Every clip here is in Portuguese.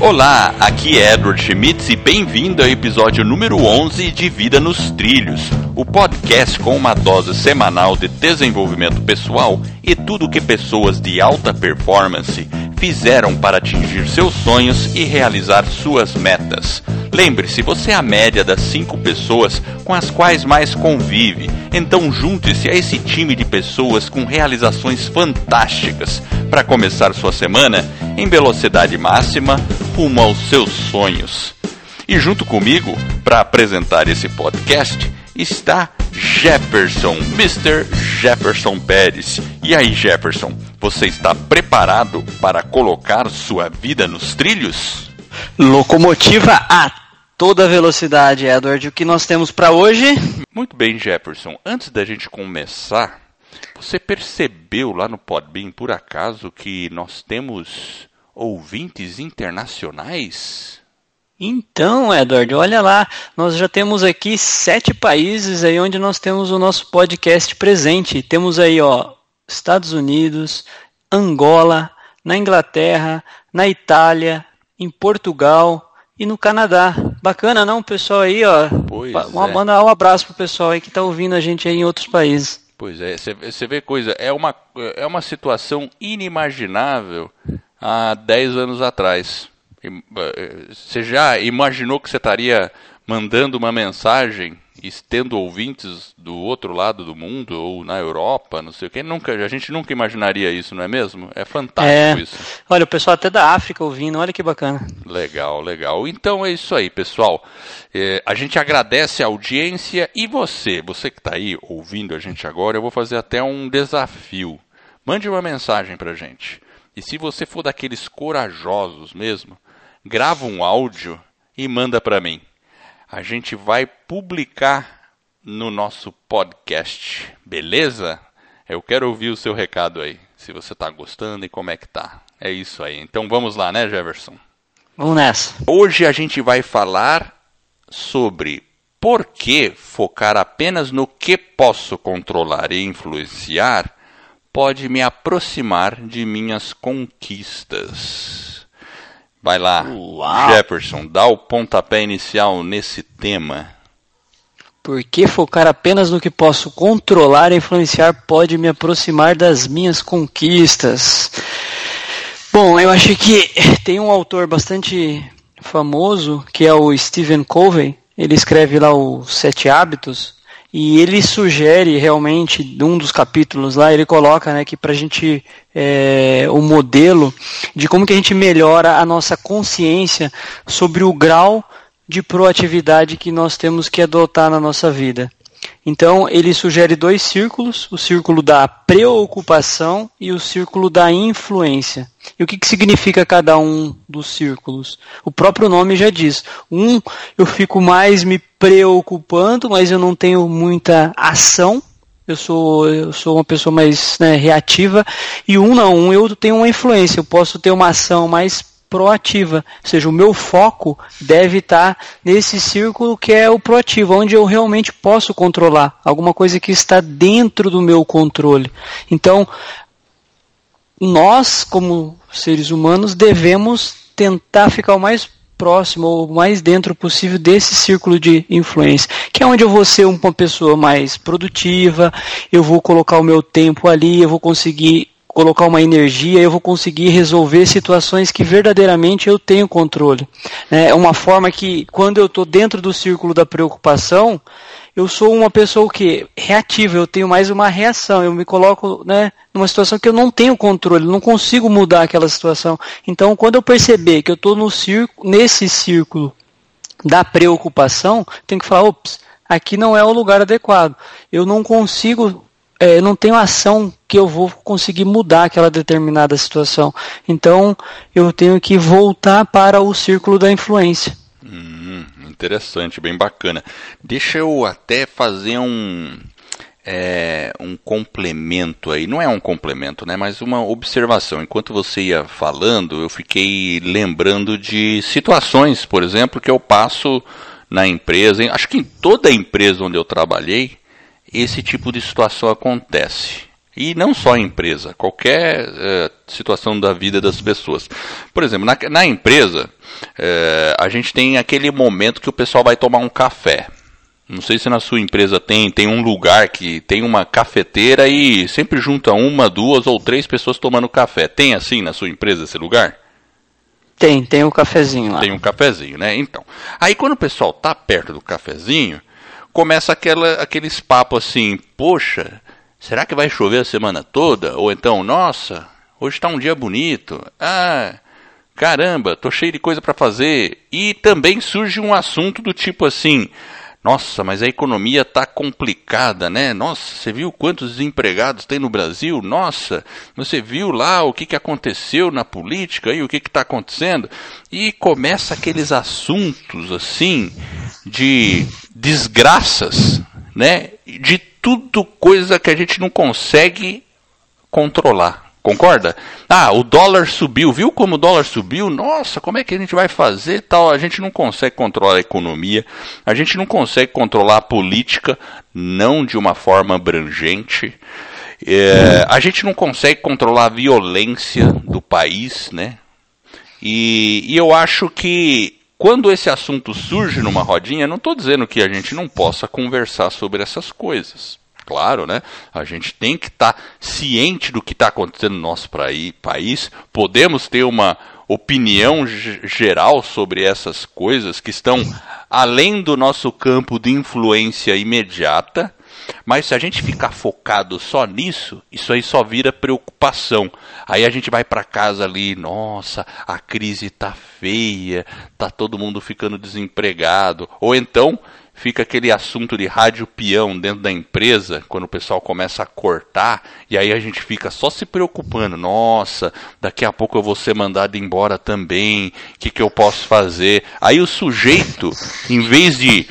Olá, aqui é Edward Schmitz e bem-vindo ao episódio número 11 de Vida nos Trilhos, o podcast com uma dose semanal de desenvolvimento pessoal e tudo o que pessoas de alta performance fizeram para atingir seus sonhos e realizar suas metas. Lembre-se, você é a média das cinco pessoas com as quais mais convive, então junte-se a esse time de pessoas com realizações fantásticas para começar sua semana em velocidade máxima rumo aos seus sonhos. E junto comigo, para apresentar esse podcast, está Jefferson, Mr. Jefferson Pérez. E aí, Jefferson, você está preparado para colocar sua vida nos trilhos? Locomotiva a toda velocidade, Edward. O que nós temos para hoje? Muito bem, Jefferson. Antes da gente começar, você percebeu lá no Podbean, por acaso, que nós temos ouvintes internacionais? Então, Edward, olha lá, nós já temos aqui sete países aí onde nós temos o nosso podcast presente. Temos aí, ó, Estados Unidos, Angola, na Inglaterra, na Itália, em Portugal e no Canadá. Bacana, não, pessoal aí, ó. Pois uma, é. Manda um abraço pro pessoal aí que tá ouvindo a gente aí em outros países. Pois é, você vê coisa, é uma, é uma situação inimaginável há 10 anos atrás. Você já imaginou que você estaria mandando uma mensagem e tendo ouvintes do outro lado do mundo ou na Europa, não sei o que? Nunca, a gente nunca imaginaria isso, não é mesmo? É fantástico É. isso. Olha, o pessoal até da África ouvindo, olha que bacana. Legal, legal. Então é isso aí, pessoal. É, a gente agradece a audiência e você, você que está aí ouvindo a gente agora, eu vou fazer até um desafio. Mande uma mensagem para gente. E se você for daqueles corajosos mesmo, grava um áudio e manda para mim. A gente vai publicar no nosso podcast, beleza? Eu quero ouvir o seu recado aí, se você está gostando e como é que tá. É isso aí. Então vamos lá, né, Jefferson? Vamos nessa. Hoje a gente vai falar sobre por que focar apenas no que posso controlar e influenciar pode me aproximar de minhas conquistas. Vai lá, Uau. Jefferson, dá o pontapé inicial nesse tema. Por que focar apenas no que posso controlar e influenciar pode me aproximar das minhas conquistas? Bom, eu acho que tem um autor bastante famoso, que é o Stephen Covey. Ele escreve lá os Sete Hábitos. E ele sugere realmente, num dos capítulos lá, ele coloca né, que para a gente, é, o modelo de como que a gente melhora a nossa consciência sobre o grau de proatividade que nós temos que adotar na nossa vida. Então, ele sugere dois círculos: o círculo da preocupação e o círculo da influência. E o que, que significa cada um dos círculos? O próprio nome já diz. Um, eu fico mais me preocupando, mas eu não tenho muita ação. Eu sou, eu sou uma pessoa mais né, reativa. E um não, um eu tenho uma influência. Eu posso ter uma ação mais proativa, ou seja, o meu foco deve estar nesse círculo que é o proativo, onde eu realmente posso controlar, alguma coisa que está dentro do meu controle. Então, nós, como seres humanos, devemos tentar ficar o mais próximo ou mais dentro possível desse círculo de influência, que é onde eu vou ser uma pessoa mais produtiva, eu vou colocar o meu tempo ali, eu vou conseguir colocar uma energia, eu vou conseguir resolver situações que verdadeiramente eu tenho controle. É uma forma que, quando eu estou dentro do círculo da preocupação, eu sou uma pessoa que reativa, eu tenho mais uma reação, eu me coloco né, numa situação que eu não tenho controle, não consigo mudar aquela situação. Então, quando eu perceber que eu estou nesse círculo da preocupação, tenho que falar, ops, aqui não é o lugar adequado. Eu não consigo é, eu não tenho ação que eu vou conseguir mudar aquela determinada situação. Então, eu tenho que voltar para o círculo da influência. Hum, interessante, bem bacana. Deixa eu até fazer um, é, um complemento aí. Não é um complemento, né? Mas uma observação. Enquanto você ia falando, eu fiquei lembrando de situações, por exemplo, que eu passo na empresa. Acho que em toda a empresa onde eu trabalhei, esse tipo de situação acontece. E não só em empresa, qualquer é, situação da vida das pessoas. Por exemplo, na, na empresa, é, a gente tem aquele momento que o pessoal vai tomar um café. Não sei se na sua empresa tem, tem um lugar que tem uma cafeteira e sempre junta uma, duas ou três pessoas tomando café. Tem assim na sua empresa esse lugar? Tem, tem um cafezinho lá. Tem um cafezinho, né? Então. Aí quando o pessoal tá perto do cafezinho, começa aquela, aqueles papos assim, poxa, será que vai chover a semana toda? Ou então, nossa, hoje está um dia bonito. Ah, caramba, tô cheio de coisa para fazer. E também surge um assunto do tipo assim, nossa, mas a economia está complicada, né? Nossa, você viu quantos desempregados tem no Brasil? Nossa, você viu lá o que, que aconteceu na política e o que está acontecendo? E começa aqueles assuntos assim de desgraças, né? De tudo coisa que a gente não consegue controlar. Concorda? Ah, o dólar subiu, viu como o dólar subiu? Nossa, como é que a gente vai fazer tal? A gente não consegue controlar a economia, a gente não consegue controlar a política, não de uma forma abrangente. É, a gente não consegue controlar a violência do país, né? E, e eu acho que quando esse assunto surge numa rodinha, não estou dizendo que a gente não possa conversar sobre essas coisas claro, né? A gente tem que estar tá ciente do que está acontecendo no nosso país. Podemos ter uma opinião geral sobre essas coisas que estão além do nosso campo de influência imediata. Mas se a gente ficar focado só nisso, isso aí só vira preocupação. Aí a gente vai para casa ali, nossa, a crise tá feia, tá todo mundo ficando desempregado. Ou então fica aquele assunto de rádio peão dentro da empresa, quando o pessoal começa a cortar, e aí a gente fica só se preocupando, nossa, daqui a pouco eu vou ser mandado embora também, o que, que eu posso fazer? Aí o sujeito, em vez de,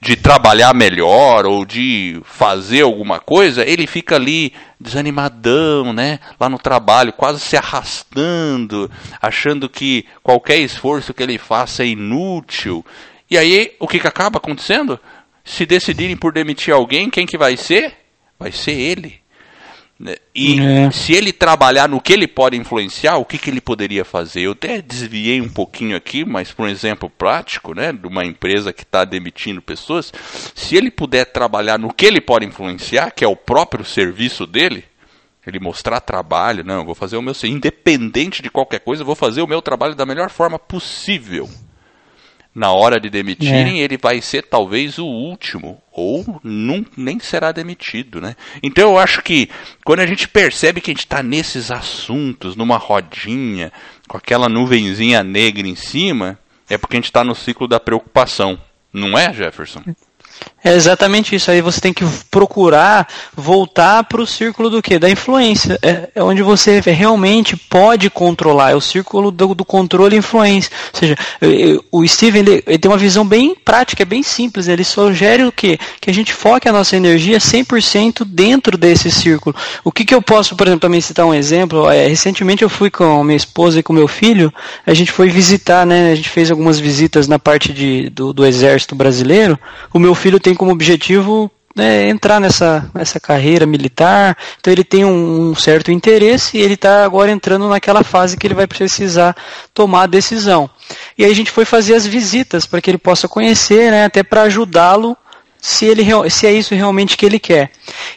de trabalhar melhor ou de fazer alguma coisa, ele fica ali desanimadão, né? Lá no trabalho, quase se arrastando, achando que qualquer esforço que ele faça é inútil. E aí, o que, que acaba acontecendo? Se decidirem por demitir alguém, quem que vai ser? Vai ser ele. Né? E é. se ele trabalhar no que ele pode influenciar, o que, que ele poderia fazer? Eu até desviei um pouquinho aqui, mas por um exemplo prático, né, de uma empresa que está demitindo pessoas, se ele puder trabalhar no que ele pode influenciar, que é o próprio serviço dele, ele mostrar trabalho, não, eu vou fazer o meu, independente de qualquer coisa, eu vou fazer o meu trabalho da melhor forma possível na hora de demitirem, é. ele vai ser talvez o último, ou não, nem será demitido, né? Então eu acho que quando a gente percebe que a gente está nesses assuntos, numa rodinha, com aquela nuvenzinha negra em cima, é porque a gente está no ciclo da preocupação. Não é, Jefferson? É exatamente isso. Aí você tem que procurar voltar para o círculo do que? Da influência. É, é, onde você realmente pode controlar. É o círculo do, do controle e influência. Ou seja, o Steven ele, ele, tem uma visão bem prática, bem simples. Ele sugere o quê? Que a gente foque a nossa energia 100% dentro desse círculo. O que, que eu posso, por exemplo, também citar um exemplo? É, recentemente eu fui com minha esposa e com meu filho. A gente foi visitar, né? A gente fez algumas visitas na parte de, do, do exército brasileiro. O meu filho tem como objetivo né, entrar nessa, nessa carreira militar, então ele tem um, um certo interesse e ele está agora entrando naquela fase que ele vai precisar tomar a decisão. E aí a gente foi fazer as visitas para que ele possa conhecer, né, até para ajudá-lo se, ele, se é isso realmente que ele quer.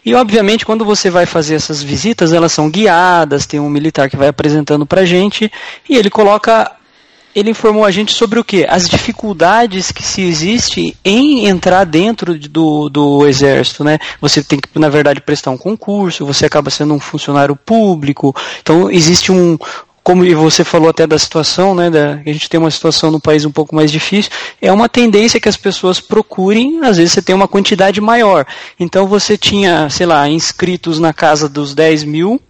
E obviamente quando você vai fazer essas visitas, elas são guiadas, tem um militar que vai apresentando para a gente e ele coloca ele informou a gente sobre o que? As dificuldades que se existe em entrar dentro do, do exército, né? Você tem que, na verdade, prestar um concurso, você acaba sendo um funcionário público, então existe um, como você falou até da situação, né, da, a gente tem uma situação no país um pouco mais difícil, é uma tendência que as pessoas procurem, às vezes você tem uma quantidade maior. Então você tinha, sei lá, inscritos na casa dos 10 mil,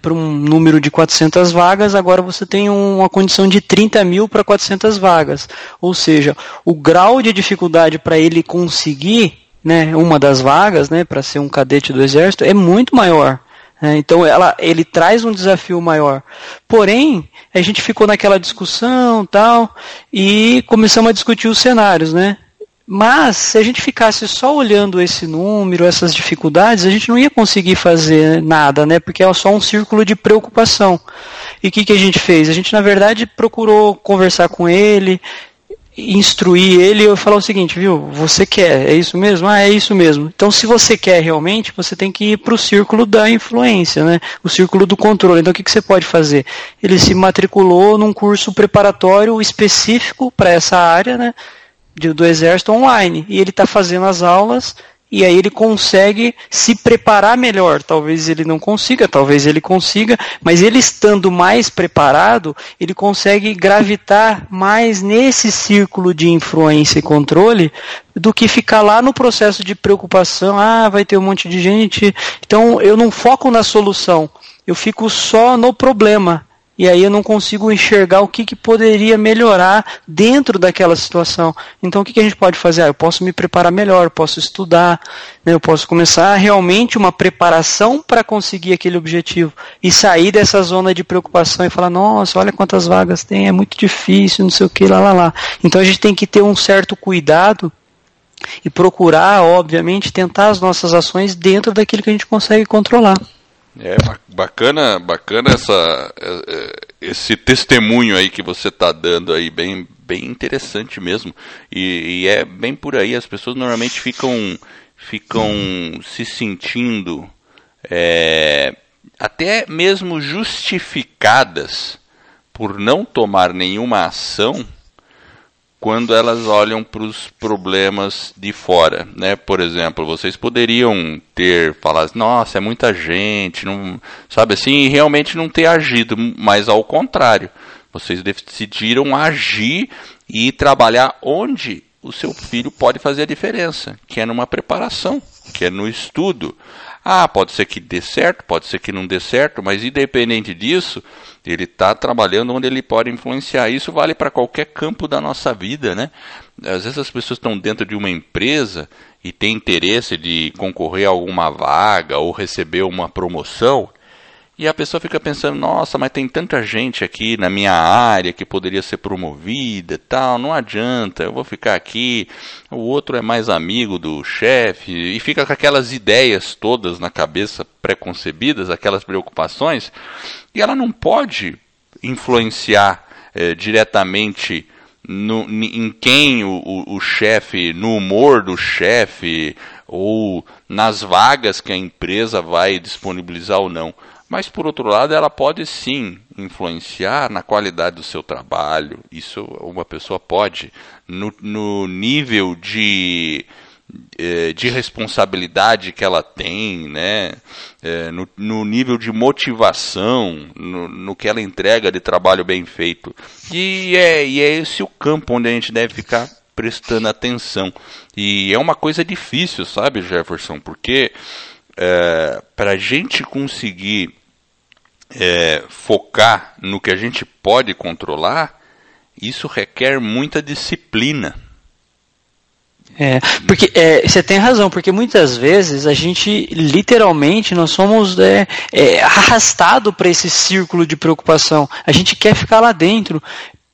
para um número de 400 vagas, agora você tem uma condição de 30 mil para 400 vagas. Ou seja, o grau de dificuldade para ele conseguir né, uma das vagas, né, para ser um cadete do exército, é muito maior. Né? Então ela, ele traz um desafio maior. Porém, a gente ficou naquela discussão tal e começamos a discutir os cenários, né? Mas se a gente ficasse só olhando esse número, essas dificuldades, a gente não ia conseguir fazer nada, né? Porque é só um círculo de preocupação. E o que, que a gente fez? A gente, na verdade, procurou conversar com ele, instruir ele e falar o seguinte, viu? Você quer, é isso mesmo? Ah, é isso mesmo. Então, se você quer realmente, você tem que ir para o círculo da influência, né? O círculo do controle. Então, o que, que você pode fazer? Ele se matriculou num curso preparatório específico para essa área, né? Do exército online. E ele está fazendo as aulas e aí ele consegue se preparar melhor. Talvez ele não consiga, talvez ele consiga, mas ele estando mais preparado, ele consegue gravitar mais nesse círculo de influência e controle do que ficar lá no processo de preocupação. Ah, vai ter um monte de gente. Então eu não foco na solução, eu fico só no problema e aí eu não consigo enxergar o que, que poderia melhorar dentro daquela situação. Então o que, que a gente pode fazer? Ah, eu posso me preparar melhor, eu posso estudar, né, eu posso começar realmente uma preparação para conseguir aquele objetivo e sair dessa zona de preocupação e falar, nossa, olha quantas vagas tem, é muito difícil, não sei o que, lá, lá, lá. Então a gente tem que ter um certo cuidado e procurar, obviamente, tentar as nossas ações dentro daquilo que a gente consegue controlar. É bacana, bacana essa, é, é, esse testemunho aí que você está dando aí, bem, bem interessante mesmo. E, e, é bem por aí, as pessoas normalmente ficam, ficam se sentindo é, até mesmo justificadas por não tomar nenhuma ação quando elas olham para os problemas de fora, né? Por exemplo, vocês poderiam ter falado, nossa, é muita gente, não, sabe assim, e realmente não ter agido, mas ao contrário, vocês decidiram agir e trabalhar onde o seu filho pode fazer a diferença, que é numa preparação, que é no estudo. Ah, pode ser que dê certo, pode ser que não dê certo, mas independente disso, ele está trabalhando onde ele pode influenciar. Isso vale para qualquer campo da nossa vida, né? Às vezes as pessoas estão dentro de uma empresa e têm interesse de concorrer a alguma vaga ou receber uma promoção e a pessoa fica pensando, nossa, mas tem tanta gente aqui na minha área que poderia ser promovida tal, não adianta, eu vou ficar aqui, o outro é mais amigo do chefe, e fica com aquelas ideias todas na cabeça preconcebidas, aquelas preocupações, e ela não pode influenciar é, diretamente no, em quem o, o, o chefe, no humor do chefe, ou nas vagas que a empresa vai disponibilizar ou não. Mas, por outro lado, ela pode sim influenciar na qualidade do seu trabalho. Isso uma pessoa pode. No, no nível de, eh, de responsabilidade que ela tem, né? É, no, no, nível de motivação, no, no, que ela entrega de trabalho bem feito. E é, e é esse o campo onde a gente deve ficar prestando atenção. E é uma coisa difícil, sabe, Jefferson? Porque é, para a gente conseguir é, focar no que a gente pode controlar, isso requer muita disciplina. É, porque é, você tem razão, porque muitas vezes a gente literalmente nós somos é, é, arrastado para esse círculo de preocupação. A gente quer ficar lá dentro.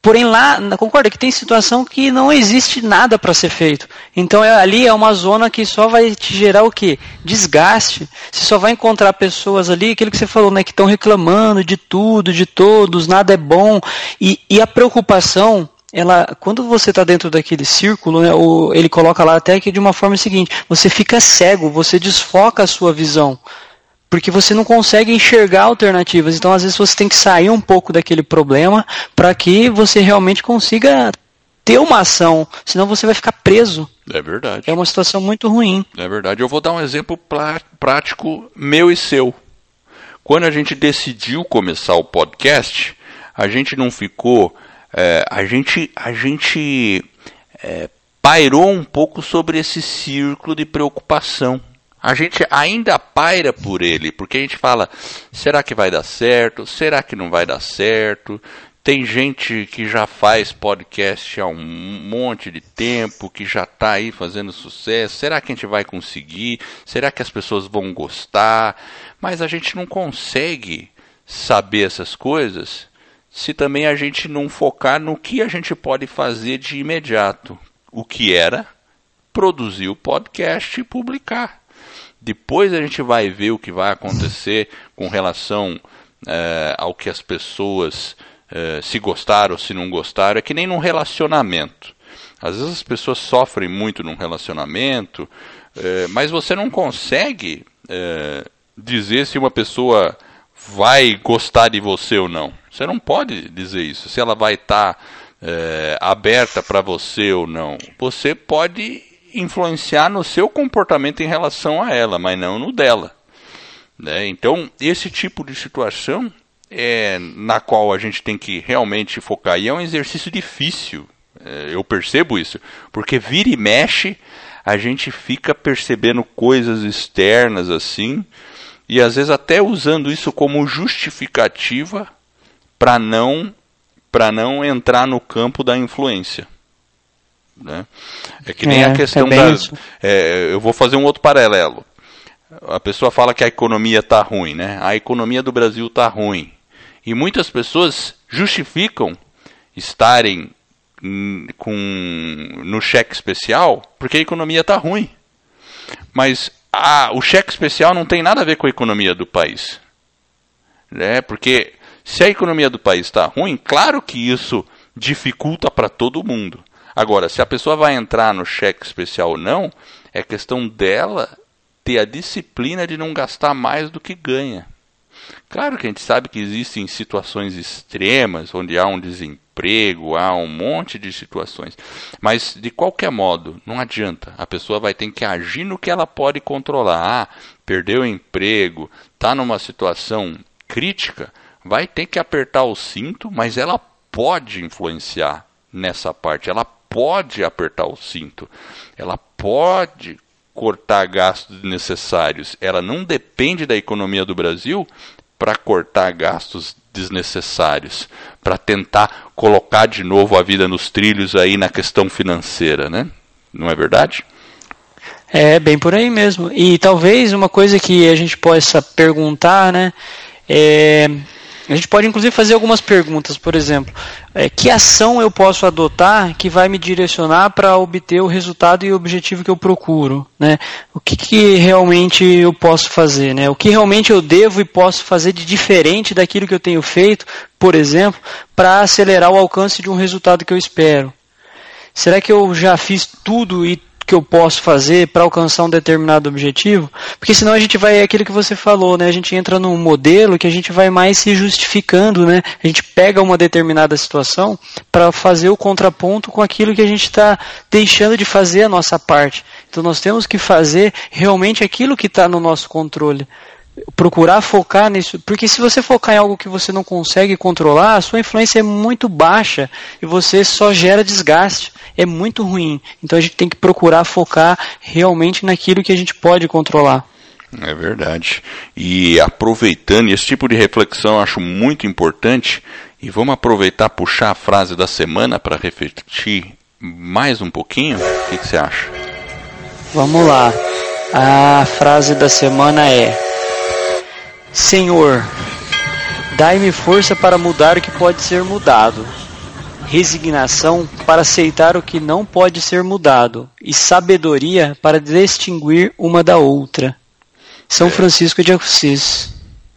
Porém, lá, concorda que tem situação que não existe nada para ser feito. Então, é, ali é uma zona que só vai te gerar o quê? Desgaste. Você só vai encontrar pessoas ali, aquilo que você falou, né, que estão reclamando de tudo, de todos, nada é bom. E, e a preocupação, ela, quando você está dentro daquele círculo, né, ele coloca lá até que de uma forma seguinte: você fica cego, você desfoca a sua visão porque você não consegue enxergar alternativas. Então, às vezes, você tem que sair um pouco daquele problema para que você realmente consiga ter uma ação, senão você vai ficar preso. É verdade. É uma situação muito ruim. É verdade. Eu vou dar um exemplo prático meu e seu. Quando a gente decidiu começar o podcast, a gente não ficou. É, a gente, a gente é, pairou um pouco sobre esse círculo de preocupação a gente ainda paira por ele, porque a gente fala: será que vai dar certo? Será que não vai dar certo? Tem gente que já faz podcast há um monte de tempo, que já está aí fazendo sucesso. Será que a gente vai conseguir? Será que as pessoas vão gostar? Mas a gente não consegue saber essas coisas se também a gente não focar no que a gente pode fazer de imediato. O que era produzir o podcast e publicar. Depois a gente vai ver o que vai acontecer com relação é, ao que as pessoas é, se gostaram ou se não gostaram. É que nem num relacionamento. Às vezes as pessoas sofrem muito num relacionamento, é, mas você não consegue dizer se uma pessoa vai gostar de você ou não. Você não pode dizer isso. Se ela vai estar tá, é, aberta para você ou não. Você pode influenciar no seu comportamento em relação a ela, mas não no dela. Né? Então, esse tipo de situação é na qual a gente tem que realmente focar. E é um exercício difícil, é, eu percebo isso, porque vira e mexe, a gente fica percebendo coisas externas assim, e às vezes até usando isso como justificativa para não para não entrar no campo da influência. Né? É que nem é, a questão é da. É, eu vou fazer um outro paralelo. A pessoa fala que a economia está ruim, né? A economia do Brasil está ruim. E muitas pessoas justificam estarem com, no cheque especial porque a economia está ruim. Mas a, o cheque especial não tem nada a ver com a economia do país. Né? Porque se a economia do país está ruim, claro que isso dificulta para todo mundo. Agora, se a pessoa vai entrar no cheque especial ou não, é questão dela ter a disciplina de não gastar mais do que ganha. Claro que a gente sabe que existem situações extremas, onde há um desemprego, há um monte de situações. Mas, de qualquer modo, não adianta. A pessoa vai ter que agir no que ela pode controlar. Ah, perdeu o emprego, está numa situação crítica, vai ter que apertar o cinto, mas ela pode influenciar nessa parte. Ela pode apertar o cinto. Ela pode cortar gastos desnecessários. Ela não depende da economia do Brasil para cortar gastos desnecessários, para tentar colocar de novo a vida nos trilhos aí na questão financeira, né? Não é verdade? É bem por aí mesmo. E talvez uma coisa que a gente possa perguntar, né, é a gente pode inclusive fazer algumas perguntas, por exemplo, é, que ação eu posso adotar que vai me direcionar para obter o resultado e o objetivo que eu procuro, né? O que, que realmente eu posso fazer, né? O que realmente eu devo e posso fazer de diferente daquilo que eu tenho feito, por exemplo, para acelerar o alcance de um resultado que eu espero? Será que eu já fiz tudo e que eu posso fazer para alcançar um determinado objetivo, porque senão a gente vai, é aquilo que você falou, né? A gente entra num modelo que a gente vai mais se justificando, né? A gente pega uma determinada situação para fazer o contraponto com aquilo que a gente está deixando de fazer a nossa parte. Então nós temos que fazer realmente aquilo que está no nosso controle procurar focar nisso, porque se você focar em algo que você não consegue controlar, a sua influência é muito baixa e você só gera desgaste. É muito ruim. Então a gente tem que procurar focar realmente naquilo que a gente pode controlar. É verdade. E aproveitando esse tipo de reflexão, eu acho muito importante. E vamos aproveitar puxar a frase da semana para refletir mais um pouquinho. O que, que você acha? Vamos lá. A frase da semana é Senhor, dai-me força para mudar o que pode ser mudado, resignação para aceitar o que não pode ser mudado, e sabedoria para distinguir uma da outra. São é. Francisco de Assis.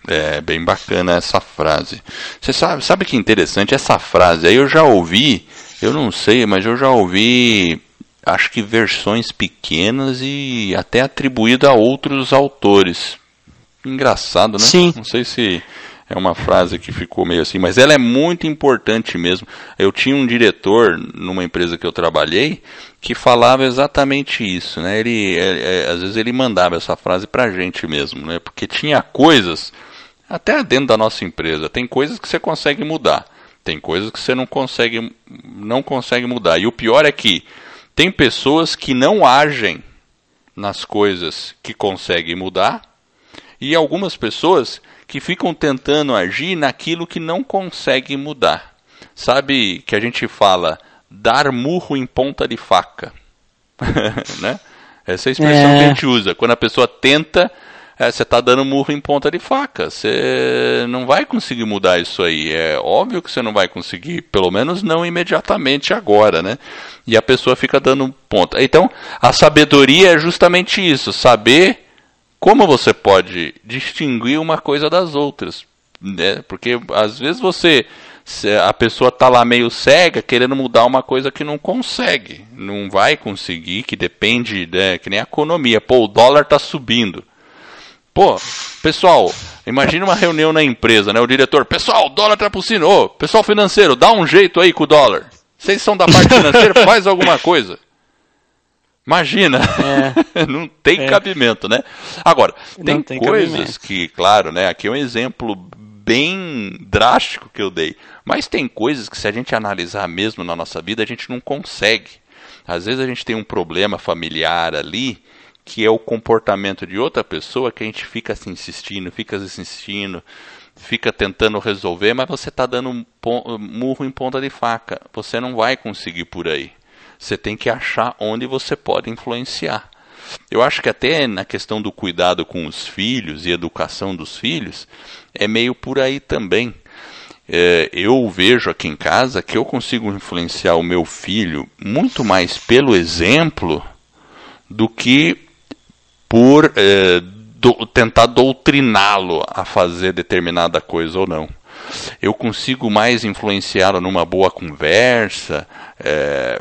É bem bacana essa frase. Você sabe, sabe que interessante essa frase? Aí eu já ouvi, eu não sei, mas eu já ouvi, acho que versões pequenas e até atribuída a outros autores engraçado, né? Sim. Não sei se é uma frase que ficou meio assim, mas ela é muito importante mesmo. Eu tinha um diretor numa empresa que eu trabalhei que falava exatamente isso, né? Ele, é, é, às vezes ele mandava essa frase pra gente mesmo, né? Porque tinha coisas, até dentro da nossa empresa, tem coisas que você consegue mudar, tem coisas que você não consegue, não consegue mudar. E o pior é que tem pessoas que não agem nas coisas que conseguem mudar e algumas pessoas que ficam tentando agir naquilo que não conseguem mudar. Sabe que a gente fala dar murro em ponta de faca, né? Essa é a expressão é. que a gente usa quando a pessoa tenta é, você está dando murro em ponta de faca. Você não vai conseguir mudar isso aí. É óbvio que você não vai conseguir, pelo menos não imediatamente agora, né? E a pessoa fica dando ponta. Então, a sabedoria é justamente isso, saber como você pode distinguir uma coisa das outras, né? Porque às vezes você a pessoa está lá meio cega, querendo mudar uma coisa que não consegue, não vai conseguir, que depende, né, que nem a economia. Pô, o dólar está subindo. Pô, pessoal, imagine uma reunião na empresa, né? O diretor, pessoal, o dólar tá por cima. Ô, pessoal financeiro, dá um jeito aí com o dólar. Vocês são da parte financeira, faz alguma coisa. Imagina, é. não tem é. cabimento, né? Agora, tem, tem coisas cabimento. que, claro, né? Aqui é um exemplo bem drástico que eu dei, mas tem coisas que se a gente analisar mesmo na nossa vida, a gente não consegue. Às vezes a gente tem um problema familiar ali que é o comportamento de outra pessoa que a gente fica se insistindo, fica insistindo, fica tentando resolver, mas você está dando um murro em ponta de faca. Você não vai conseguir por aí. Você tem que achar onde você pode influenciar. Eu acho que até na questão do cuidado com os filhos e educação dos filhos, é meio por aí também. É, eu vejo aqui em casa que eu consigo influenciar o meu filho muito mais pelo exemplo do que por é, do, tentar doutriná-lo a fazer determinada coisa ou não. Eu consigo mais influenciá-lo numa boa conversa, é,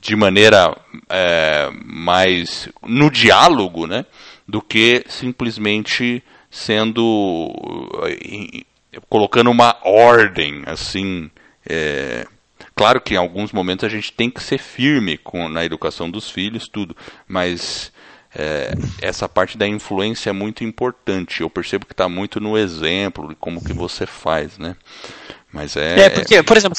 de maneira é, mais no diálogo, né, do que simplesmente sendo colocando uma ordem assim. É, claro que em alguns momentos a gente tem que ser firme com, na educação dos filhos, tudo, mas é, essa parte da influência é muito importante. Eu percebo que está muito no exemplo, como que você faz, né? Mas é. É porque, por exemplo,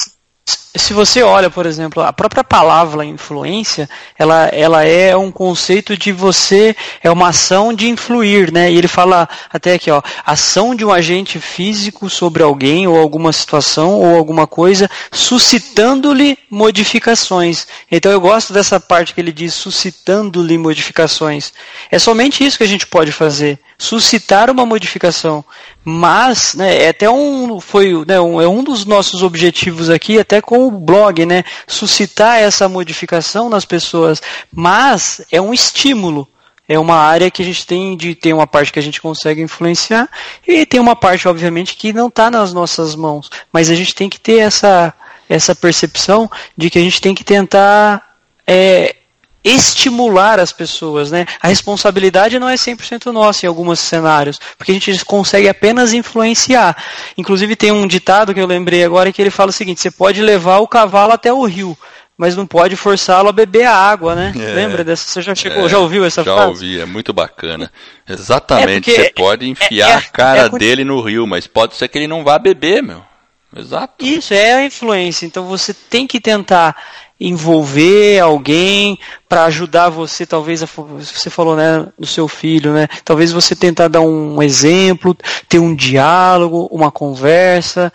se você olha, por exemplo, a própria palavra influência, ela, ela é um conceito de você, é uma ação de influir, né? E ele fala até aqui, ó, ação de um agente físico sobre alguém ou alguma situação ou alguma coisa, suscitando-lhe modificações. Então eu gosto dessa parte que ele diz suscitando-lhe modificações. É somente isso que a gente pode fazer, suscitar uma modificação. Mas, né, é até um, foi, né, um, é um dos nossos objetivos aqui, até com o blog, né, suscitar essa modificação nas pessoas. Mas é um estímulo. É uma área que a gente tem de ter uma parte que a gente consegue influenciar e tem uma parte, obviamente, que não está nas nossas mãos. Mas a gente tem que ter essa, essa percepção de que a gente tem que tentar é, estimular as pessoas, né? A responsabilidade não é 100% nossa em alguns cenários, porque a gente consegue apenas influenciar. Inclusive tem um ditado que eu lembrei agora que ele fala o seguinte: você pode levar o cavalo até o rio, mas não pode forçá-lo a beber a água, né? É, Lembra dessa? Você já chegou, é, já ouviu essa já frase? Já ouvi, é muito bacana. Exatamente, é você pode enfiar é, a cara é dele no rio, mas pode ser que ele não vá beber, meu. Exato. Isso é a influência. Então você tem que tentar envolver alguém para ajudar você, talvez você falou, né, do seu filho, né? Talvez você tentar dar um exemplo, ter um diálogo, uma conversa,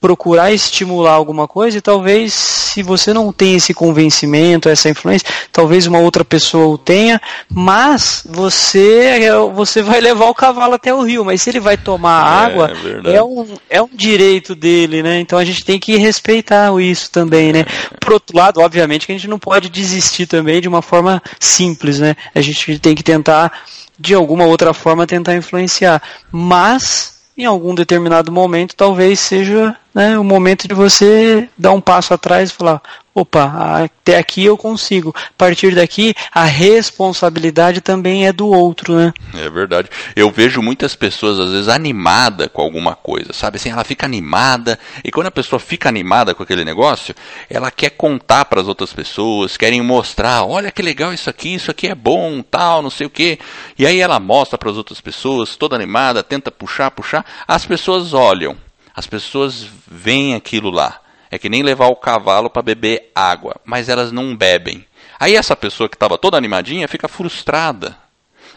procurar estimular alguma coisa e talvez se você não tem esse convencimento, essa influência, talvez uma outra pessoa o tenha, mas você você vai levar o cavalo até o rio, mas se ele vai tomar é, água, é, é, um, é um direito dele, né? Então a gente tem que respeitar isso também, né? Por outro lado, obviamente que a gente não pode desistir também de uma forma simples, né? A gente tem que tentar de alguma outra forma tentar influenciar, mas em algum determinado momento talvez seja né, o momento de você dar um passo atrás e falar: opa, até aqui eu consigo. A partir daqui, a responsabilidade também é do outro, né? É verdade. Eu vejo muitas pessoas, às vezes, animada com alguma coisa, sabe? Assim, ela fica animada, e quando a pessoa fica animada com aquele negócio, ela quer contar para as outras pessoas, querem mostrar: olha que legal isso aqui, isso aqui é bom, tal, não sei o quê. E aí ela mostra para as outras pessoas, toda animada, tenta puxar, puxar. As pessoas olham, as pessoas veem aquilo lá é que nem levar o cavalo para beber água, mas elas não bebem. Aí essa pessoa que estava toda animadinha fica frustrada.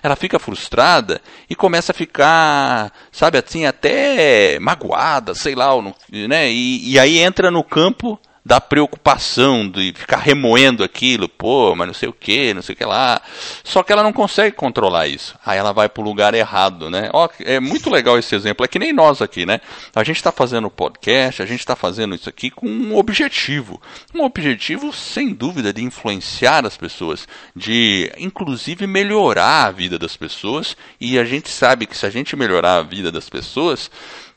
Ela fica frustrada e começa a ficar, sabe assim, até magoada, sei lá, né? E, e aí entra no campo da preocupação de ficar remoendo aquilo, pô, mas não sei o que, não sei o que lá. Só que ela não consegue controlar isso. Aí ela vai para o lugar errado, né? Ó, é muito legal esse exemplo. É que nem nós aqui, né? A gente está fazendo podcast, a gente está fazendo isso aqui com um objetivo. Um objetivo, sem dúvida, de influenciar as pessoas, de inclusive melhorar a vida das pessoas. E a gente sabe que se a gente melhorar a vida das pessoas,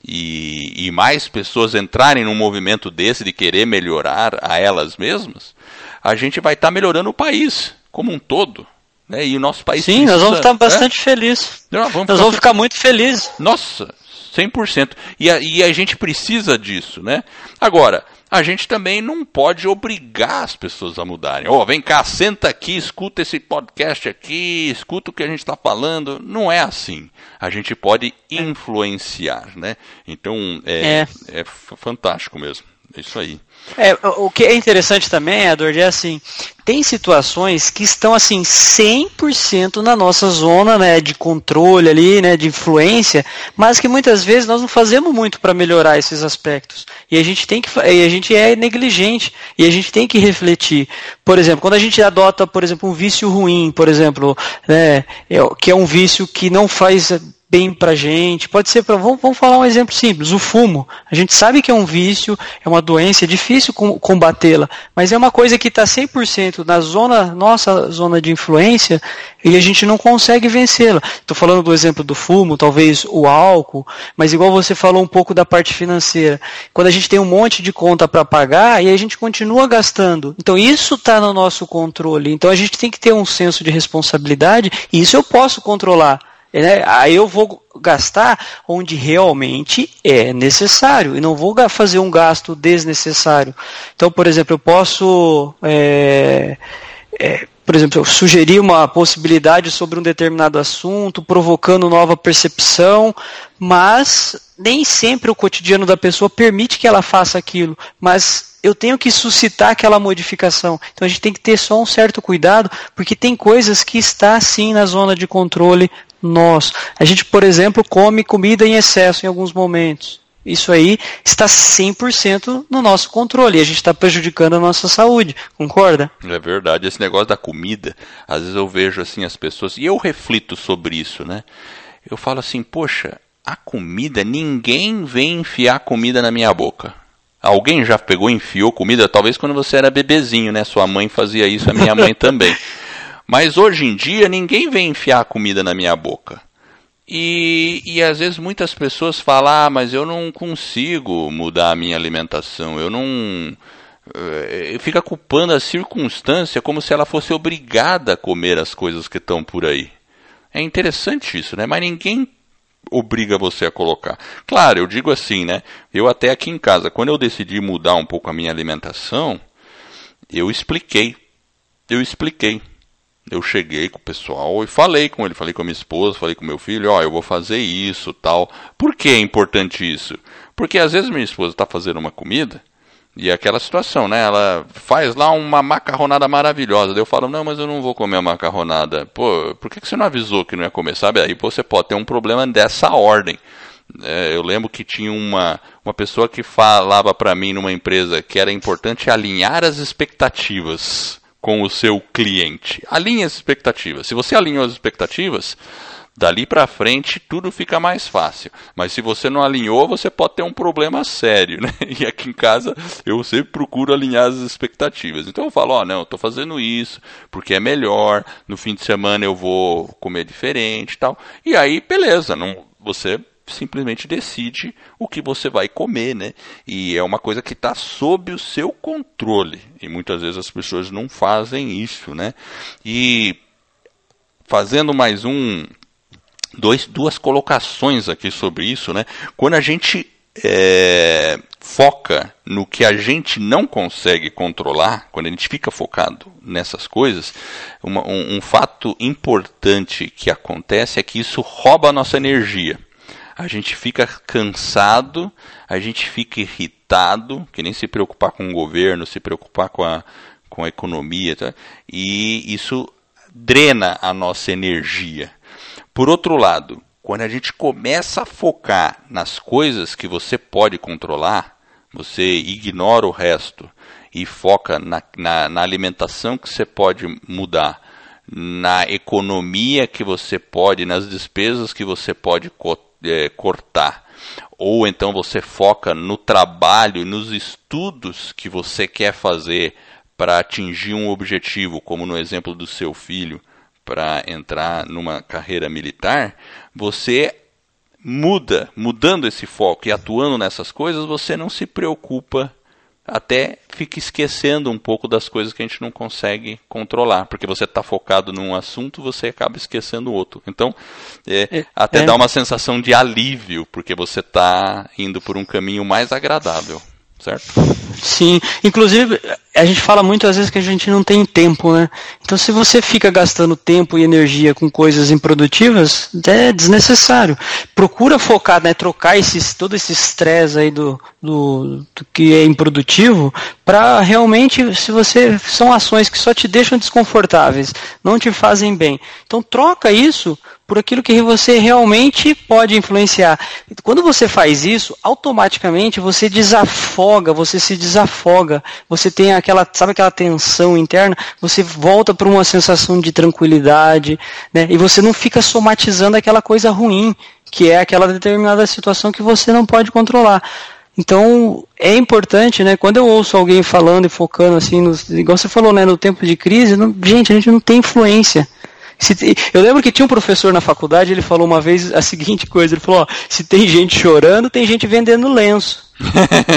e, e mais pessoas entrarem num movimento desse de querer melhorar a elas mesmas, a gente vai estar tá melhorando o país como um todo. Né? E o nosso país. Sim, precisa, nós vamos estar tá bastante é? felizes. Nós vamos, nós vamos ficar muito felizes. Nossa, 100%. E a, e a gente precisa disso. Né? Agora, a gente também não pode obrigar as pessoas a mudarem. Ó, oh, vem cá, senta aqui, escuta esse podcast aqui, escuta o que a gente está falando. Não é assim. A gente pode influenciar, né? Então é, é. é fantástico mesmo. É isso aí. É, o que é interessante também, Edward, é assim, tem situações que estão assim 100% na nossa zona, né, de controle ali, né, de influência, mas que muitas vezes nós não fazemos muito para melhorar esses aspectos. E a gente tem que e a gente é negligente e a gente tem que refletir. Por exemplo, quando a gente adota, por exemplo, um vício ruim, por exemplo, né, é, que é um vício que não faz bem pra gente. Pode ser para vamos, vamos falar um exemplo simples, o fumo. A gente sabe que é um vício, é uma doença, é difícil combatê-la, mas é uma coisa que está 100% na zona, nossa zona de influência, e a gente não consegue vencê-la. Estou falando do exemplo do fumo, talvez o álcool, mas igual você falou um pouco da parte financeira. Quando a gente tem um monte de conta para pagar e a gente continua gastando. Então isso está no nosso controle. Então a gente tem que ter um senso de responsabilidade e isso eu posso controlar. Né? Aí eu vou gastar onde realmente é necessário e não vou fazer um gasto desnecessário. Então, por exemplo, eu posso, é, é, por exemplo, sugerir uma possibilidade sobre um determinado assunto, provocando nova percepção, mas nem sempre o cotidiano da pessoa permite que ela faça aquilo. Mas eu tenho que suscitar aquela modificação. Então a gente tem que ter só um certo cuidado, porque tem coisas que está sim na zona de controle nós. A gente, por exemplo, come comida em excesso em alguns momentos. Isso aí está 100% no nosso controle e a gente está prejudicando a nossa saúde, concorda? É verdade, esse negócio da comida, às vezes eu vejo assim as pessoas, e eu reflito sobre isso, né? Eu falo assim, poxa, a comida, ninguém vem enfiar comida na minha boca. Alguém já pegou e enfiou comida? Talvez quando você era bebezinho, né? Sua mãe fazia isso, a minha mãe também. Mas hoje em dia ninguém vem enfiar comida na minha boca. E, e às vezes muitas pessoas falam, ah, mas eu não consigo mudar a minha alimentação, eu não. Eh, fica culpando a circunstância como se ela fosse obrigada a comer as coisas que estão por aí. É interessante isso, né? Mas ninguém obriga você a colocar. Claro, eu digo assim, né? Eu até aqui em casa, quando eu decidi mudar um pouco a minha alimentação, eu expliquei. Eu expliquei eu cheguei com o pessoal e falei com ele, falei com a minha esposa, falei com meu filho, ó, oh, eu vou fazer isso, tal. Por que é importante isso? Porque às vezes minha esposa está fazendo uma comida e é aquela situação, né? Ela faz lá uma macarronada maravilhosa. Daí eu falo, não, mas eu não vou comer a macarronada. Pô, por que você não avisou que não ia comer? Sabe? Aí você pode ter um problema dessa ordem. É, eu lembro que tinha uma, uma pessoa que falava para mim numa empresa que era importante alinhar as expectativas com o seu cliente. Alinhe as expectativas. Se você alinhou as expectativas, dali para frente tudo fica mais fácil. Mas se você não alinhou, você pode ter um problema sério, né? E aqui em casa eu sempre procuro alinhar as expectativas. Então eu falo, ó, oh, não, eu tô fazendo isso porque é melhor. No fim de semana eu vou comer diferente, tal. E aí, beleza, não você simplesmente decide o que você vai comer, né? E é uma coisa que está sob o seu controle. E muitas vezes as pessoas não fazem isso, né? E fazendo mais um, dois, duas colocações aqui sobre isso, né? Quando a gente é, foca no que a gente não consegue controlar, quando a gente fica focado nessas coisas, uma, um, um fato importante que acontece é que isso rouba a nossa energia a gente fica cansado, a gente fica irritado, que nem se preocupar com o governo, se preocupar com a, com a economia, tá? e isso drena a nossa energia. Por outro lado, quando a gente começa a focar nas coisas que você pode controlar, você ignora o resto e foca na, na, na alimentação que você pode mudar, na economia que você pode, nas despesas que você pode é, cortar, ou então você foca no trabalho e nos estudos que você quer fazer para atingir um objetivo, como no exemplo do seu filho, para entrar numa carreira militar, você muda, mudando esse foco e atuando nessas coisas, você não se preocupa até fica esquecendo um pouco das coisas que a gente não consegue controlar, porque você está focado num assunto, você acaba esquecendo o outro. Então, é, é, até é. dá uma sensação de alívio, porque você está indo por um caminho mais agradável certo? Sim, inclusive a gente fala muitas vezes que a gente não tem tempo, né? Então se você fica gastando tempo e energia com coisas improdutivas, é desnecessário. Procura focar, né, trocar esses, todo esse estresse aí do, do, do, que é improdutivo para realmente, se você são ações que só te deixam desconfortáveis, não te fazem bem. Então troca isso por aquilo que você realmente pode influenciar. Quando você faz isso, automaticamente você desafoga, você se desafoga, você tem aquela, sabe aquela tensão interna, você volta para uma sensação de tranquilidade, né? E você não fica somatizando aquela coisa ruim, que é aquela determinada situação que você não pode controlar. Então, é importante, né? Quando eu ouço alguém falando e focando assim, nos, igual você falou, né, no tempo de crise, não, gente, a gente não tem influência. Se, eu lembro que tinha um professor na faculdade, ele falou uma vez a seguinte coisa, ele falou, ó, se tem gente chorando, tem gente vendendo lenço.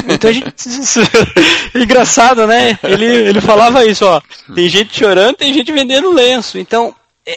Então a gente, engraçado, né? Ele, ele falava isso, ó, tem gente chorando, tem gente vendendo lenço. Então,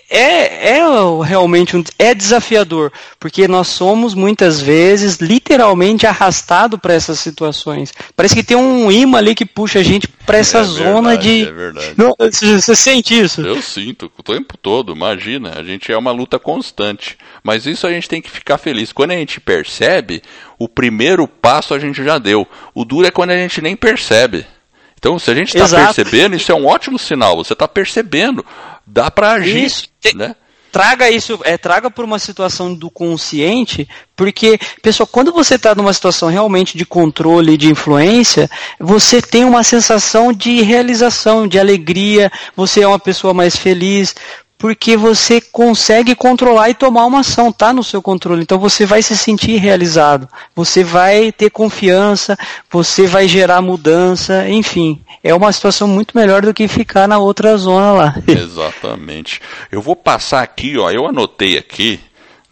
é, é realmente um, é desafiador, porque nós somos muitas vezes literalmente arrastados para essas situações. Parece que tem um imã ali que puxa a gente para essa é zona verdade, de. É verdade. Não, você, você sente isso? Eu sinto o tempo todo, imagina. A gente é uma luta constante. Mas isso a gente tem que ficar feliz. Quando a gente percebe, o primeiro passo a gente já deu. O duro é quando a gente nem percebe. Então, se a gente está percebendo, isso é um ótimo sinal. Você está percebendo dá para agir, isso, né? Traga isso, é, traga por uma situação do consciente, porque, pessoal, quando você está numa situação realmente de controle, de influência, você tem uma sensação de realização, de alegria, você é uma pessoa mais feliz, porque você consegue controlar e tomar uma ação, está no seu controle. Então você vai se sentir realizado, você vai ter confiança, você vai gerar mudança, enfim, é uma situação muito melhor do que ficar na outra zona lá. Exatamente. Eu vou passar aqui, ó, eu anotei aqui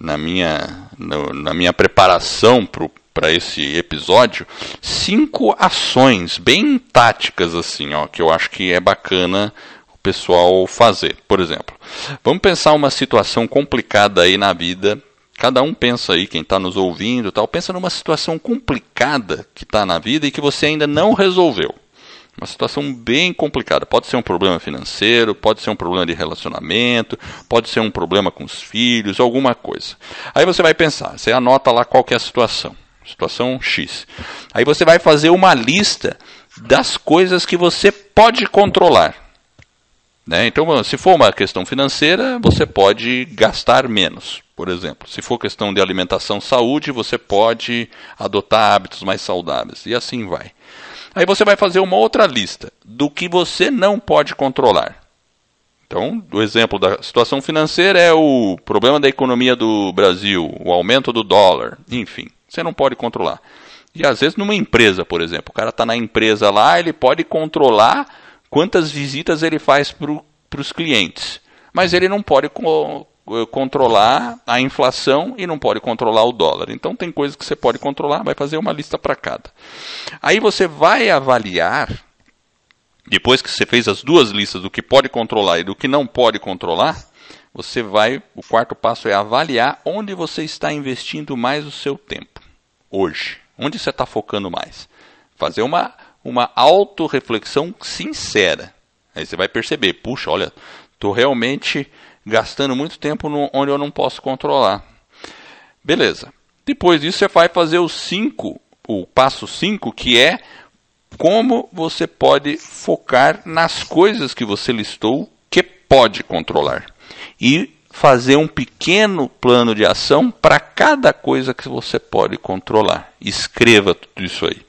na minha, no, na minha preparação para esse episódio cinco ações bem táticas assim, ó, que eu acho que é bacana pessoal fazer. Por exemplo, vamos pensar uma situação complicada aí na vida. Cada um pensa aí, quem está nos ouvindo, tal, pensa numa situação complicada que está na vida e que você ainda não resolveu. Uma situação bem complicada. Pode ser um problema financeiro, pode ser um problema de relacionamento, pode ser um problema com os filhos, alguma coisa. Aí você vai pensar, você anota lá qual é a situação. Situação X. Aí você vai fazer uma lista das coisas que você pode controlar. Né? Então, se for uma questão financeira, você pode gastar menos, por exemplo. Se for questão de alimentação, saúde, você pode adotar hábitos mais saudáveis. E assim vai. Aí você vai fazer uma outra lista do que você não pode controlar. Então, o exemplo da situação financeira é o problema da economia do Brasil, o aumento do dólar, enfim, você não pode controlar. E às vezes numa empresa, por exemplo, o cara está na empresa lá, ele pode controlar quantas visitas ele faz para os clientes. Mas ele não pode co eh, controlar a inflação e não pode controlar o dólar. Então tem coisas que você pode controlar, vai fazer uma lista para cada. Aí você vai avaliar, depois que você fez as duas listas do que pode controlar e do que não pode controlar, você vai, o quarto passo é avaliar onde você está investindo mais o seu tempo hoje. Onde você está focando mais? Fazer uma uma autorreflexão sincera. Aí você vai perceber, puxa, olha, estou realmente gastando muito tempo no, onde eu não posso controlar. Beleza. Depois disso você vai fazer o 5, o passo 5, que é como você pode focar nas coisas que você listou que pode controlar. E fazer um pequeno plano de ação para cada coisa que você pode controlar. Escreva tudo isso aí.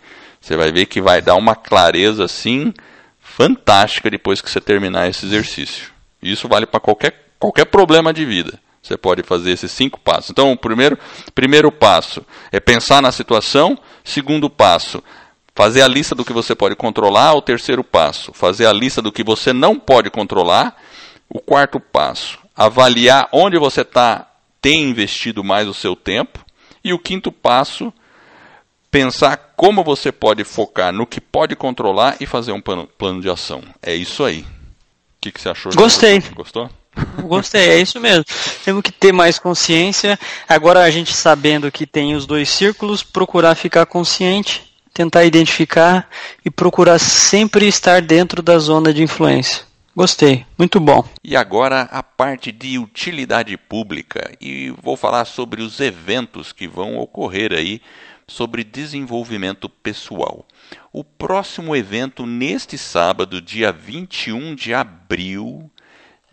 Você vai ver que vai dar uma clareza assim fantástica depois que você terminar esse exercício. Isso vale para qualquer, qualquer problema de vida. Você pode fazer esses cinco passos. Então, o primeiro, primeiro passo é pensar na situação. Segundo passo, fazer a lista do que você pode controlar. O terceiro passo, fazer a lista do que você não pode controlar. O quarto passo, avaliar onde você tá, tem investido mais o seu tempo. E o quinto passo, pensar como você pode focar no que pode controlar e fazer um plano, plano de ação. É isso aí. O que, que você achou? Gostei. Gostou? Gostei, é isso mesmo. Temos que ter mais consciência. Agora a gente sabendo que tem os dois círculos, procurar ficar consciente, tentar identificar e procurar sempre estar dentro da zona de influência. Gostei, muito bom. E agora a parte de utilidade pública e vou falar sobre os eventos que vão ocorrer aí sobre desenvolvimento pessoal. O próximo evento neste sábado, dia 21 de abril,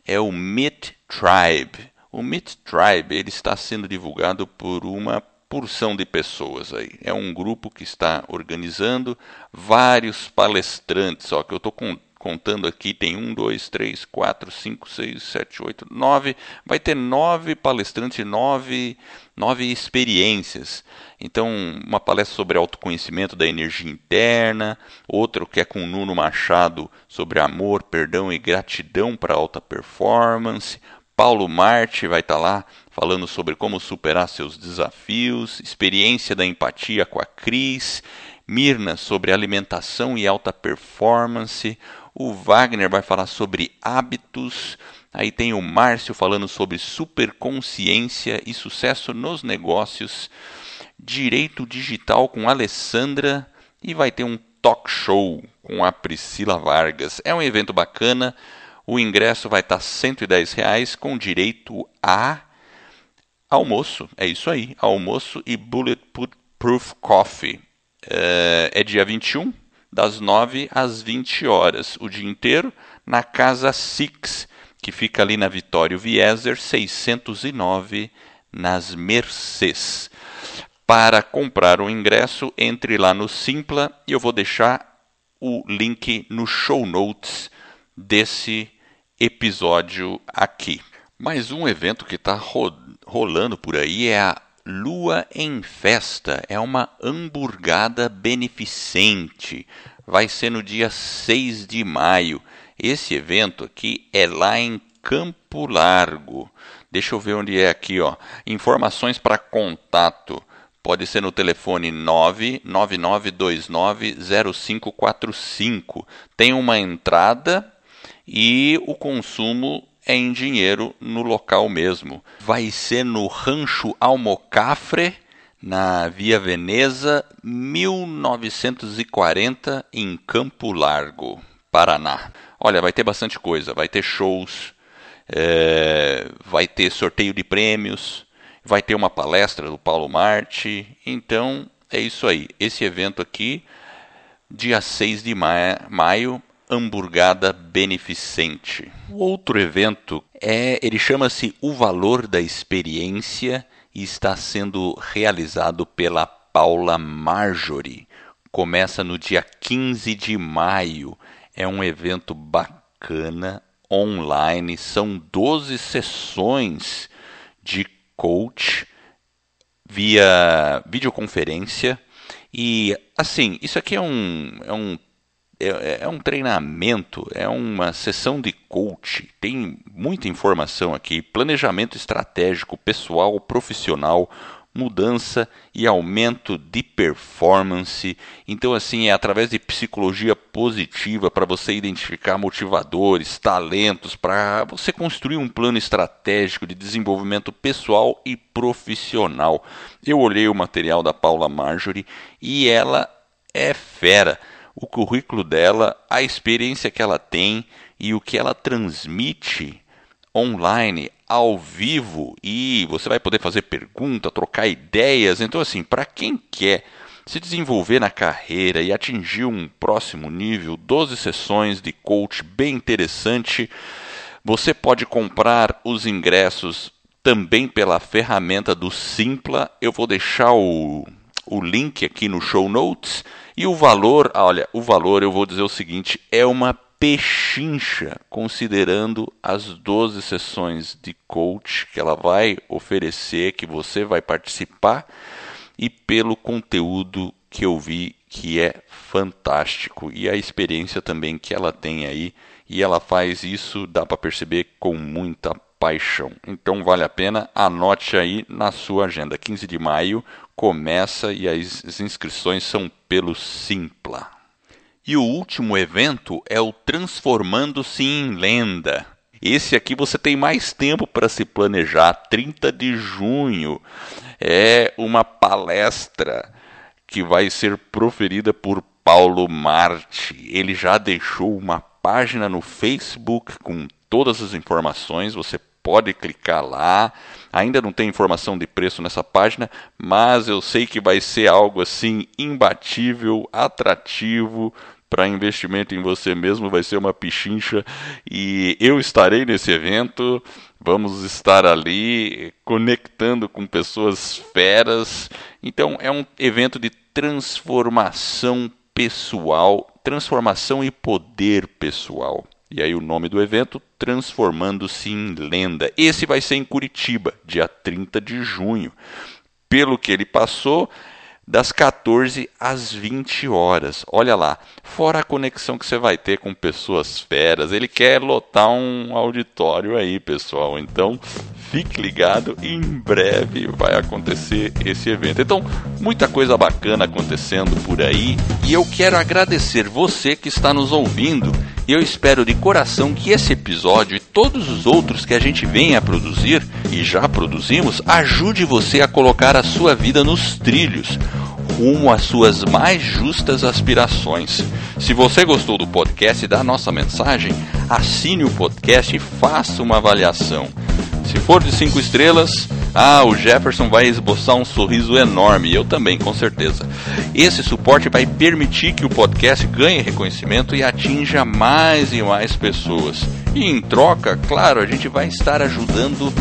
é o Meet Tribe. O Meet Tribe ele está sendo divulgado por uma porção de pessoas aí. É um grupo que está organizando vários palestrantes, ó, que eu estou contando aqui, tem um, dois, três, quatro, cinco, seis, sete, oito, nove. Vai ter nove palestrantes, nove, nove experiências. Então, uma palestra sobre autoconhecimento da energia interna, outra que é com Nuno Machado sobre amor, perdão e gratidão para alta performance. Paulo Marte vai estar tá lá falando sobre como superar seus desafios, experiência da empatia com a Cris, Mirna sobre alimentação e alta performance, o Wagner vai falar sobre hábitos, aí tem o Márcio falando sobre superconsciência e sucesso nos negócios. Direito Digital com Alessandra e vai ter um talk show com a Priscila Vargas. É um evento bacana. O ingresso vai estar 110 reais, com direito a almoço. É isso aí, almoço e Bulletproof Coffee. É, é dia 21, das 9 às 20 horas, o dia inteiro, na Casa Six, que fica ali na Vitório Vieser 609, nas Mercês. Para comprar o ingresso, entre lá no Simpla e eu vou deixar o link no show notes desse episódio aqui. Mais um evento que está ro rolando por aí é a Lua em Festa. É uma hamburgada beneficente. Vai ser no dia 6 de maio. Esse evento aqui é lá em Campo Largo. Deixa eu ver onde é aqui, ó. Informações para contato Pode ser no telefone 999290545. Tem uma entrada e o consumo é em dinheiro no local mesmo. Vai ser no Rancho Almocafre, na Via Veneza, 1940, em Campo Largo, Paraná. Olha, vai ter bastante coisa. Vai ter shows, é, vai ter sorteio de prêmios vai ter uma palestra do Paulo Marte. Então, é isso aí. Esse evento aqui, dia 6 de maio, hamburgada beneficente. O outro evento é, ele chama-se O Valor da Experiência e está sendo realizado pela Paula Marjorie. Começa no dia 15 de maio. É um evento bacana, online, são 12 sessões de coach via videoconferência. E assim, isso aqui é um, é um é, é, um treinamento, é uma sessão de coach, tem muita informação aqui, planejamento estratégico, pessoal, profissional, mudança e aumento de performance. Então, assim, é através de psicologia positiva para você identificar motivadores, talentos, para você construir um plano estratégico de desenvolvimento pessoal e profissional. Eu olhei o material da Paula Marjorie e ela é fera. O currículo dela, a experiência que ela tem e o que ela transmite online ao vivo e você vai poder fazer pergunta, trocar ideias. Então, assim, para quem quer se desenvolver na carreira e atingir um próximo nível, 12 sessões de coach bem interessante. Você pode comprar os ingressos também pela ferramenta do Simpla. Eu vou deixar o, o link aqui no show notes. E o valor, olha, o valor eu vou dizer o seguinte: é uma pechincha, considerando as 12 sessões de coach que ela vai oferecer, que você vai participar, e pelo conteúdo que eu vi que é fantástico e a experiência também que ela tem aí e ela faz isso, dá para perceber com muita paixão. Então vale a pena, anote aí na sua agenda. 15 de maio começa e as inscrições são pelo Simpla. E o último evento é o Transformando-se em Lenda. Esse aqui você tem mais tempo para se planejar. 30 de junho é uma palestra que vai ser proferida por Paulo Marte. Ele já deixou uma página no Facebook com todas as informações. Você pode clicar lá. Ainda não tem informação de preço nessa página, mas eu sei que vai ser algo assim imbatível, atrativo para investimento em você mesmo, vai ser uma pichincha e eu estarei nesse evento. Vamos estar ali conectando com pessoas feras. Então é um evento de transformação pessoal, transformação e poder pessoal. E aí o nome do evento, Transformando-se em Lenda. Esse vai ser em Curitiba, dia 30 de junho. Pelo que ele passou, das 14 às 20 horas. Olha lá, fora a conexão que você vai ter com pessoas feras, ele quer lotar um auditório aí, pessoal. Então, fique ligado, em breve vai acontecer esse evento. Então, muita coisa bacana acontecendo por aí, e eu quero agradecer você que está nos ouvindo. E eu espero de coração que esse episódio e todos os outros que a gente vem a produzir e já produzimos ajude você a colocar a sua vida nos trilhos rumo às suas mais justas aspirações. Se você gostou do podcast e da nossa mensagem, assine o podcast e faça uma avaliação. Se for de cinco estrelas, ah, o Jefferson vai esboçar um sorriso enorme, eu também, com certeza. Esse suporte vai permitir que o podcast ganhe reconhecimento e atinja mais e mais pessoas. E em troca, claro, a gente vai estar ajudando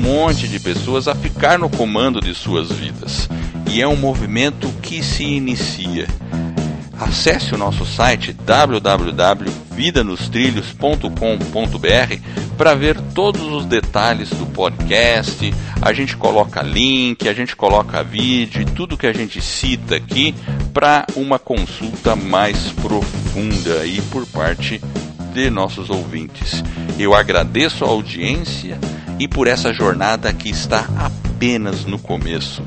monte de pessoas a ficar no comando de suas vidas. E é um movimento que se inicia. Acesse o nosso site www.vidanostrilhos.com.br para ver todos os detalhes do podcast. A gente coloca link, a gente coloca vídeo e tudo que a gente cita aqui para uma consulta mais profunda aí por parte de nossos ouvintes. Eu agradeço a audiência e por essa jornada que está apenas no começo.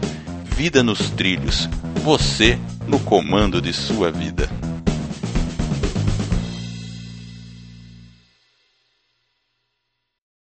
Vida nos trilhos, você no comando de sua vida.